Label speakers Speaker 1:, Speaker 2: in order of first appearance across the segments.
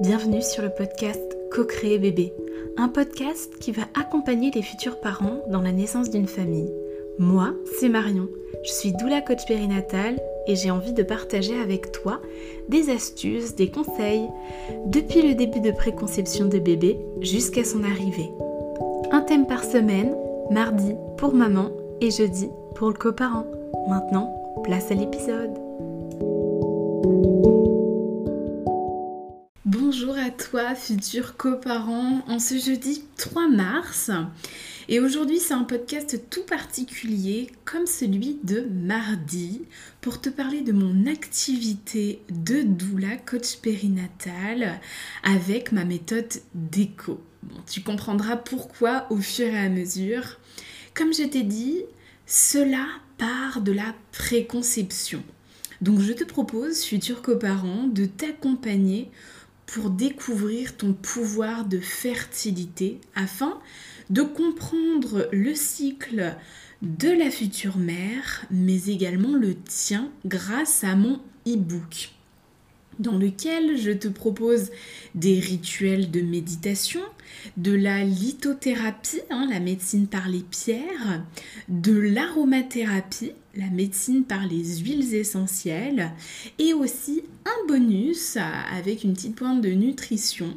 Speaker 1: Bienvenue sur le podcast Co-créer bébé, un podcast qui va accompagner les futurs parents dans la naissance d'une famille. Moi, c'est Marion, je suis doula coach périnatale et j'ai envie de partager avec toi des astuces, des conseils, depuis le début de préconception de bébé jusqu'à son arrivée. Un thème par semaine, mardi pour maman et jeudi pour le coparent. Maintenant, place à l'épisode. Toi, futur coparent, en ce jeudi 3 mars. Et aujourd'hui, c'est un podcast tout particulier, comme celui de mardi, pour te parler de mon activité de doula coach périnatal avec ma méthode déco. tu comprendras pourquoi au fur et à mesure. Comme je t'ai dit, cela part de la préconception. Donc je te propose, futur coparent, de t'accompagner pour découvrir ton pouvoir de fertilité afin de comprendre le cycle de la future mère, mais également le tien grâce à mon e-book dans lequel je te propose des rituels de méditation, de la lithothérapie, hein, la médecine par les pierres, de l'aromathérapie, la médecine par les huiles essentielles, et aussi un bonus avec une petite pointe de nutrition.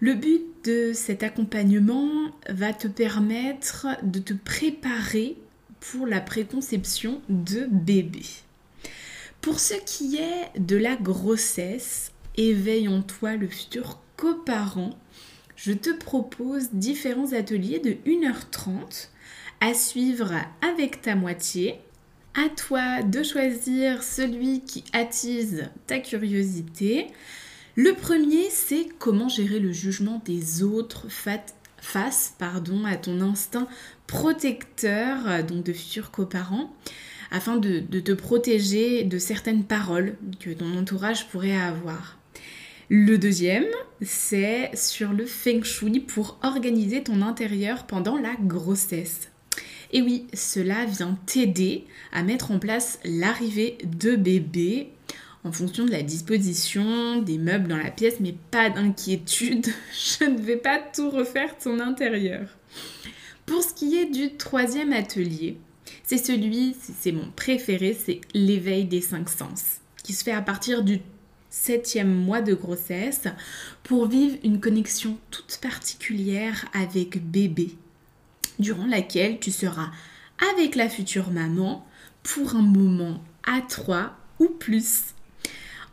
Speaker 1: Le but de cet accompagnement va te permettre de te préparer pour la préconception de bébé. Pour ce qui est de la grossesse, éveille en toi le futur coparent. Je te propose différents ateliers de 1h30 à suivre avec ta moitié à toi de choisir celui qui attise ta curiosité. Le premier, c'est comment gérer le jugement des autres face à ton instinct protecteur, donc de futurs coparents, afin de, te protéger de certaines paroles que ton entourage pourrait avoir. Le deuxième, c'est sur le feng shui pour organiser ton intérieur pendant la grossesse. Et oui, cela vient t'aider à mettre en place l'arrivée de bébé en fonction de la disposition des meubles dans la pièce, mais pas d'inquiétude, je ne vais pas tout refaire ton intérieur. Pour ce qui est du troisième atelier, c'est celui, c'est mon préféré, c'est l'éveil des cinq sens, qui se fait à partir du septième mois de grossesse pour vivre une connexion toute particulière avec bébé durant laquelle tu seras avec la future maman pour un moment à trois ou plus.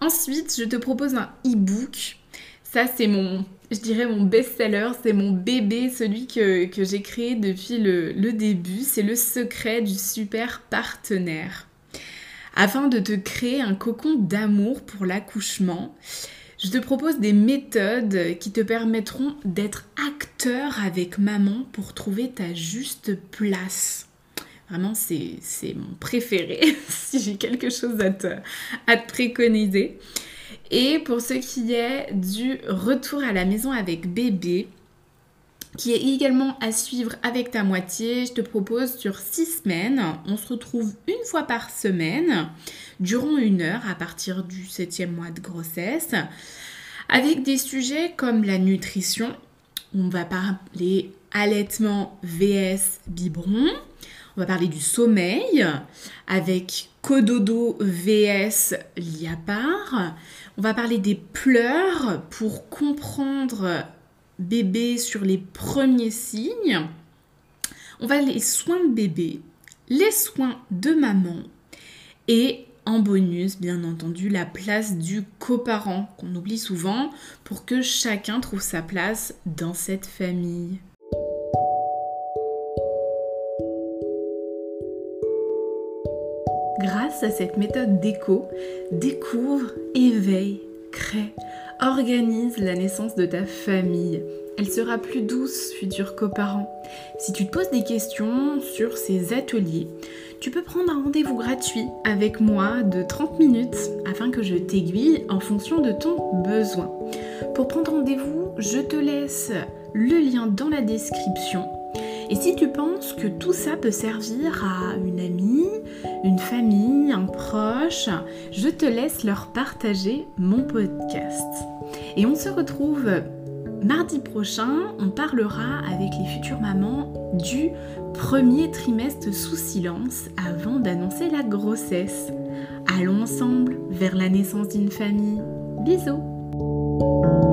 Speaker 1: Ensuite, je te propose un e-book. Ça, c'est mon, je dirais, mon best-seller, c'est mon bébé, celui que, j'ai créé depuis le, début. C'est le secret du super partenaire. Afin de te créer un cocon d'amour pour l'accouchement, je te propose des méthodes qui te permettront d'être acteur avec maman pour trouver ta juste place. Vraiment, c'est mon préféré si j'ai quelque chose à à te préconiser. Et pour ce qui est du retour à la maison avec bébé, qui est également à suivre avec ta moitié. Je te propose sur six semaines. On se retrouve une fois par semaine, durant une heure à partir du septième mois de grossesse, avec des sujets comme la nutrition. On va parler allaitement VS biberon. On va parler du sommeil avec cododo VS liapar. On va parler des pleurs pour comprendre bébé sur les premiers signes. On va les soins de bébé, les soins de maman et en bonus, bien entendu, la place du coparent qu'on oublie souvent pour que chacun trouve sa place dans cette famille. Grâce à cette méthode d'écho, découvre, éveille, crée, organise la naissance de ta famille. Elle sera plus douce, futur coparent. Si tu te poses des questions sur ces ateliers, tu peux prendre un rendez-vous gratuit avec moi de 30 minutes afin que je t'aiguille en fonction de ton besoin. Pour prendre rendez-vous, je te laisse le lien dans la description. Et si tu penses que tout ça peut servir à une amie, une famille, un proche, je te laisse leur partager mon podcast. Et on se retrouve mardi prochain. On parlera avec les futures mamans du premier trimestre sous silence avant d'annoncer la grossesse. Allons ensemble vers la naissance d'une famille. Bisous